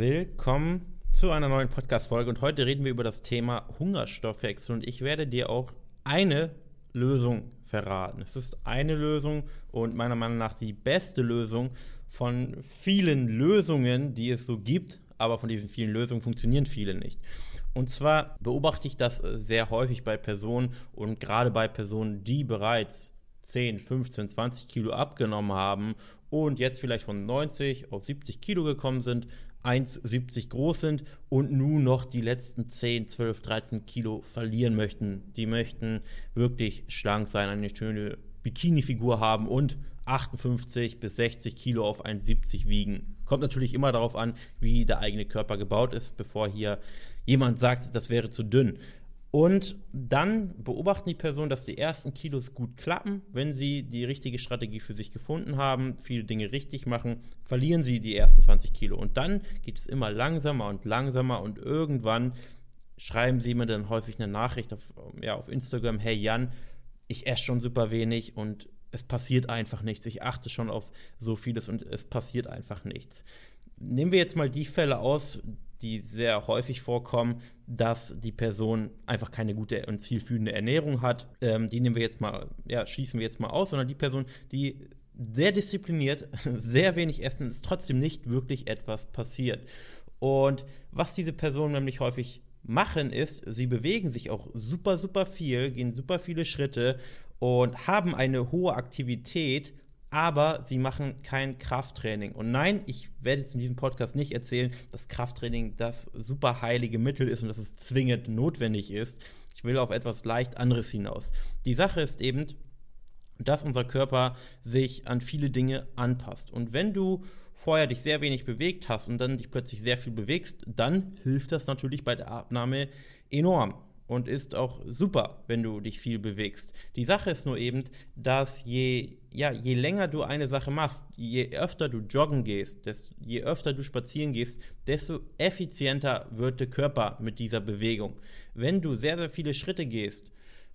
Willkommen zu einer neuen Podcast-Folge und heute reden wir über das Thema Hungerstoffwechsel und ich werde dir auch eine Lösung verraten. Es ist eine Lösung und meiner Meinung nach die beste Lösung von vielen Lösungen, die es so gibt, aber von diesen vielen Lösungen funktionieren viele nicht. Und zwar beobachte ich das sehr häufig bei Personen und gerade bei Personen, die bereits 10, 15, 20 Kilo abgenommen haben und jetzt vielleicht von 90 auf 70 Kilo gekommen sind, 1,70 groß sind und nun noch die letzten 10, 12, 13 Kilo verlieren möchten. Die möchten wirklich schlank sein, eine schöne Bikini-Figur haben und 58 bis 60 Kilo auf 1,70 wiegen. Kommt natürlich immer darauf an, wie der eigene Körper gebaut ist, bevor hier jemand sagt, das wäre zu dünn. Und dann beobachten die Person, dass die ersten Kilos gut klappen. Wenn sie die richtige Strategie für sich gefunden haben, viele Dinge richtig machen, verlieren sie die ersten 20 Kilo. Und dann geht es immer langsamer und langsamer und irgendwann schreiben sie mir dann häufig eine Nachricht auf, ja, auf Instagram, hey Jan, ich esse schon super wenig und es passiert einfach nichts. Ich achte schon auf so vieles und es passiert einfach nichts. Nehmen wir jetzt mal die Fälle aus, die sehr häufig vorkommen, dass die Person einfach keine gute und zielführende Ernährung hat. Ähm, die nehmen wir jetzt mal, ja, schießen wir jetzt mal aus, sondern die Person, die sehr diszipliniert, sehr wenig essen, ist trotzdem nicht wirklich etwas passiert. Und was diese Personen nämlich häufig machen, ist, sie bewegen sich auch super, super viel, gehen super viele Schritte und haben eine hohe Aktivität, aber sie machen kein Krafttraining. Und nein, ich werde jetzt in diesem Podcast nicht erzählen, dass Krafttraining das super heilige Mittel ist und dass es zwingend notwendig ist. Ich will auf etwas leicht anderes hinaus. Die Sache ist eben, dass unser Körper sich an viele Dinge anpasst. Und wenn du vorher dich sehr wenig bewegt hast und dann dich plötzlich sehr viel bewegst, dann hilft das natürlich bei der Abnahme enorm und ist auch super, wenn du dich viel bewegst. Die Sache ist nur eben, dass je, ja, je länger du eine Sache machst, je öfter du joggen gehst, desto, je öfter du spazieren gehst, desto effizienter wird der Körper mit dieser Bewegung. Wenn du sehr, sehr viele Schritte gehst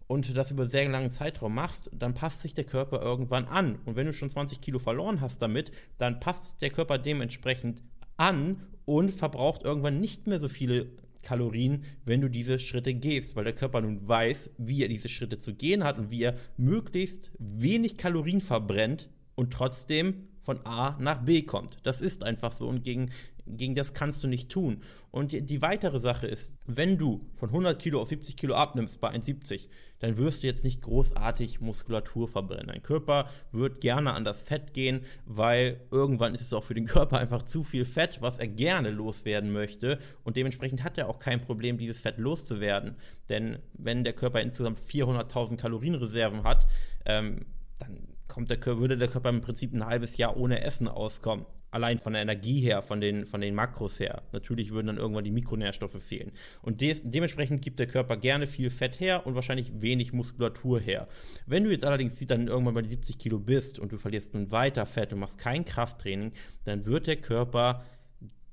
und das über sehr langen Zeitraum machst, dann passt sich der Körper irgendwann an. Und wenn du schon 20 Kilo verloren hast damit, dann passt der Körper dementsprechend an und verbraucht irgendwann nicht mehr so viele Kalorien, wenn du diese Schritte gehst, weil der Körper nun weiß, wie er diese Schritte zu gehen hat und wie er möglichst wenig Kalorien verbrennt und trotzdem von A nach B kommt. Das ist einfach so und gegen, gegen das kannst du nicht tun. Und die, weitere Sache ist, wenn du von 100 Kilo auf 70 Kilo abnimmst bei 1,70, dann wirst du jetzt nicht großartig Muskulatur verbrennen. Dein Körper wird gerne an das Fett gehen, weil irgendwann ist es auch für den Körper einfach zu viel Fett, was er gerne loswerden möchte. Und dementsprechend hat er auch kein Problem, dieses Fett loszuwerden. Denn wenn der Körper insgesamt 400.000 Kalorienreserven hat, ähm, dann der, würde der Körper im Prinzip ein halbes Jahr ohne Essen auskommen. Allein von der Energie her, von den, von den Makros her. Natürlich würden dann irgendwann die Mikronährstoffe fehlen. Und de dementsprechend gibt der Körper gerne viel Fett her und wahrscheinlich wenig Muskulatur her. Wenn du jetzt allerdings dann irgendwann bei 70 Kilo bist und du verlierst nun weiter Fett und machst kein Krafttraining, dann wird der Körper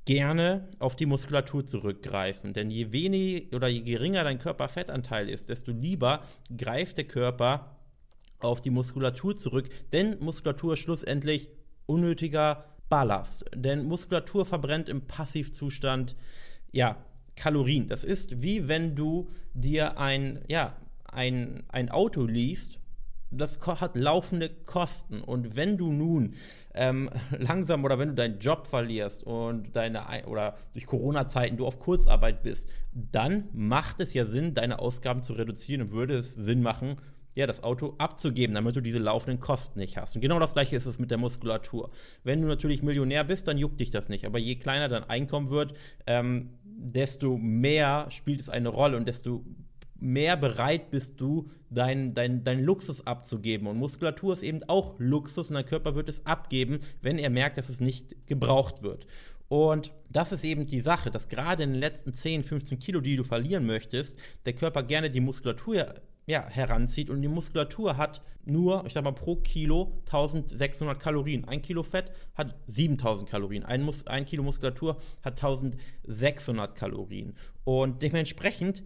gerne auf die Muskulatur zurückgreifen. Denn je weniger oder je geringer dein Körperfettanteil ist, desto lieber greift der Körper auf die Muskulatur zurück, denn Muskulatur ist schlussendlich unnötiger Ballast. Denn Muskulatur verbrennt im Passivzustand ja Kalorien. Das ist wie wenn du dir ein, ja, ein, ein Auto liest das hat laufende Kosten. Und wenn du nun ähm, langsam oder wenn du deinen Job verlierst und deine oder durch Corona-Zeiten du auf Kurzarbeit bist, dann macht es ja Sinn, deine Ausgaben zu reduzieren und würde es Sinn machen, ja, das Auto abzugeben, damit du diese laufenden Kosten nicht hast. Und genau das gleiche ist es mit der Muskulatur. Wenn du natürlich Millionär bist, dann juckt dich das nicht. Aber je kleiner dein Einkommen wird, ähm, desto mehr spielt es eine Rolle und desto mehr bereit bist du, deinen dein, dein Luxus abzugeben. Und Muskulatur ist eben auch Luxus und dein Körper wird es abgeben, wenn er merkt, dass es nicht gebraucht wird. Und das ist eben die Sache, dass gerade in den letzten 10, 15 Kilo, die du verlieren möchtest, der Körper gerne die Muskulatur ja, heranzieht. Und die Muskulatur hat nur, ich sag mal, pro Kilo 1600 Kalorien. Ein Kilo Fett hat 7000 Kalorien. Ein, Mus ein Kilo Muskulatur hat 1600 Kalorien. Und dementsprechend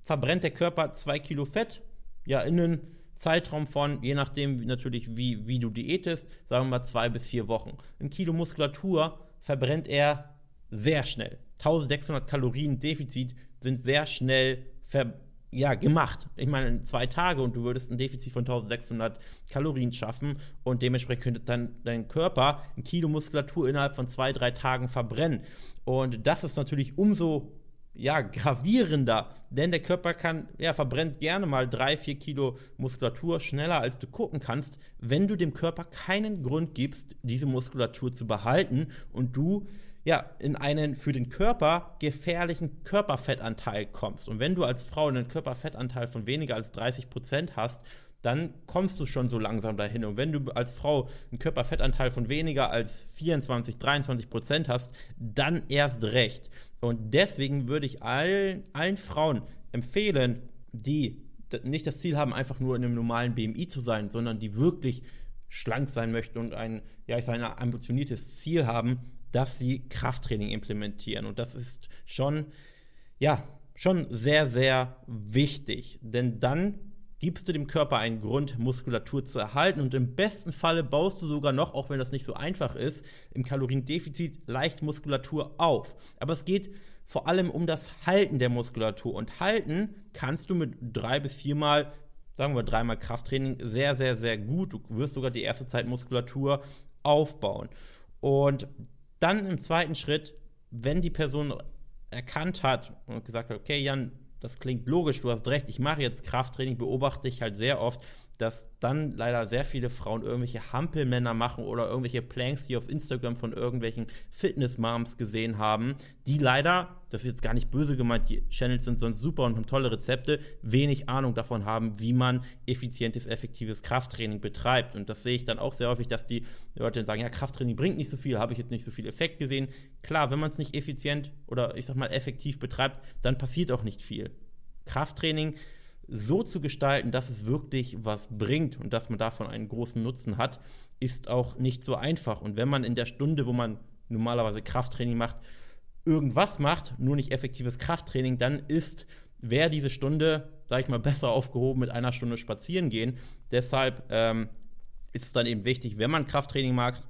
verbrennt der Körper zwei Kilo Fett, ja, in einem Zeitraum von, je nachdem natürlich, wie, wie du diätest, sagen wir mal zwei bis vier Wochen. Ein Kilo Muskulatur verbrennt er sehr schnell. 1600 Kalorien Defizit sind sehr schnell ver ja, gemacht. Ich meine, in zwei Tage und du würdest ein Defizit von 1600 Kalorien schaffen und dementsprechend könnte dann dein Körper ein Kilo Muskulatur innerhalb von zwei, drei Tagen verbrennen. Und das ist natürlich umso ja, gravierender, denn der Körper kann, ja, verbrennt gerne mal drei, vier Kilo Muskulatur schneller, als du gucken kannst, wenn du dem Körper keinen Grund gibst, diese Muskulatur zu behalten und du ja, in einen für den Körper gefährlichen Körperfettanteil kommst. Und wenn du als Frau einen Körperfettanteil von weniger als 30 Prozent hast, dann kommst du schon so langsam dahin. Und wenn du als Frau einen Körperfettanteil von weniger als 24, 23 Prozent hast, dann erst recht. Und deswegen würde ich allen, allen Frauen empfehlen, die nicht das Ziel haben, einfach nur in einem normalen BMI zu sein, sondern die wirklich schlank sein möchten und ein, ja, ich sage, ein ambitioniertes Ziel haben, dass sie Krafttraining implementieren. Und das ist schon, ja, schon sehr, sehr wichtig. Denn dann gibst du dem Körper einen Grund, Muskulatur zu erhalten. Und im besten Falle baust du sogar noch, auch wenn das nicht so einfach ist, im Kaloriendefizit leicht Muskulatur auf. Aber es geht vor allem um das Halten der Muskulatur. Und halten kannst du mit drei bis viermal, sagen wir dreimal Krafttraining, sehr, sehr, sehr gut. Du wirst sogar die erste Zeit Muskulatur aufbauen. Und dann im zweiten Schritt, wenn die Person erkannt hat und gesagt hat, okay, Jan, das klingt logisch, du hast recht, ich mache jetzt Krafttraining, beobachte ich halt sehr oft, dass dann leider sehr viele Frauen irgendwelche Hampelmänner machen oder irgendwelche Planks, die auf Instagram von irgendwelchen Fitness-Moms gesehen haben, die leider, das ist jetzt gar nicht böse gemeint, die Channels sind sonst super und haben tolle Rezepte, wenig Ahnung davon haben, wie man effizientes, effektives Krafttraining betreibt. Und das sehe ich dann auch sehr häufig, dass die Leute dann sagen, ja, Krafttraining bringt nicht so viel, habe ich jetzt nicht so viel Effekt gesehen. Klar, wenn man es nicht effizient oder ich sag mal effektiv betreibt, dann passiert auch nicht viel. Krafttraining so zu gestalten, dass es wirklich was bringt und dass man davon einen großen Nutzen hat, ist auch nicht so einfach. Und wenn man in der Stunde, wo man normalerweise Krafttraining macht, irgendwas macht, nur nicht effektives Krafttraining, dann ist, wäre diese Stunde, sage ich mal, besser aufgehoben mit einer Stunde spazieren gehen. Deshalb ähm, ist es dann eben wichtig, wenn man Krafttraining macht,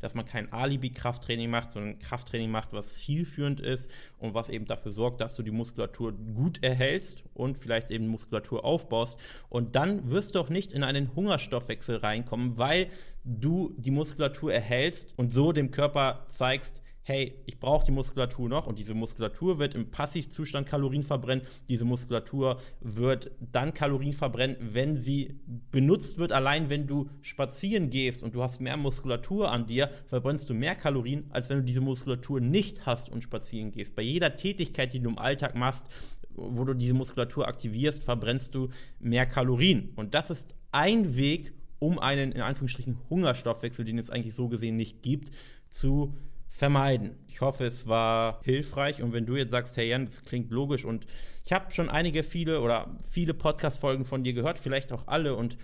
dass man kein Alibi-Krafttraining macht, sondern Krafttraining macht, was zielführend ist und was eben dafür sorgt, dass du die Muskulatur gut erhältst und vielleicht eben Muskulatur aufbaust. Und dann wirst du auch nicht in einen Hungerstoffwechsel reinkommen, weil du die Muskulatur erhältst und so dem Körper zeigst, hey, ich brauche die Muskulatur noch und diese Muskulatur wird im Passivzustand Kalorien verbrennen. Diese Muskulatur wird dann Kalorien verbrennen, wenn sie benutzt wird. Allein wenn du spazieren gehst und du hast mehr Muskulatur an dir, verbrennst du mehr Kalorien, als wenn du diese Muskulatur nicht hast und spazieren gehst. Bei jeder Tätigkeit, die du im Alltag machst, wo du diese Muskulatur aktivierst, verbrennst du mehr Kalorien. Und das ist ein Weg, um einen in Anführungsstrichen Hungerstoffwechsel, den es eigentlich so gesehen nicht gibt, zu vermeiden. Ich hoffe, es war hilfreich und wenn du jetzt sagst, hey Jan, das klingt logisch und ich habe schon einige, viele oder viele Podcast-Folgen von dir gehört, vielleicht auch alle und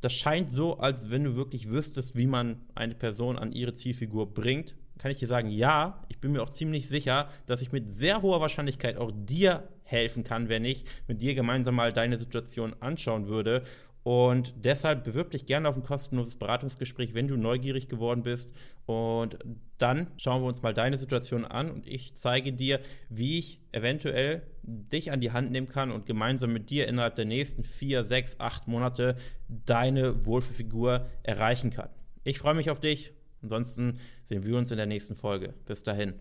das scheint so, als wenn du wirklich wüsstest, wie man eine Person an ihre Zielfigur bringt. Kann ich dir sagen, ja, ich bin mir auch ziemlich sicher, dass ich mit sehr hoher Wahrscheinlichkeit auch dir helfen kann, wenn ich mit dir gemeinsam mal deine Situation anschauen würde und deshalb bewirb dich gerne auf ein kostenloses Beratungsgespräch, wenn du neugierig geworden bist. Und dann schauen wir uns mal deine Situation an und ich zeige dir, wie ich eventuell dich an die Hand nehmen kann und gemeinsam mit dir innerhalb der nächsten vier, sechs, acht Monate deine Wohlfühlfigur erreichen kann. Ich freue mich auf dich. Ansonsten sehen wir uns in der nächsten Folge. Bis dahin.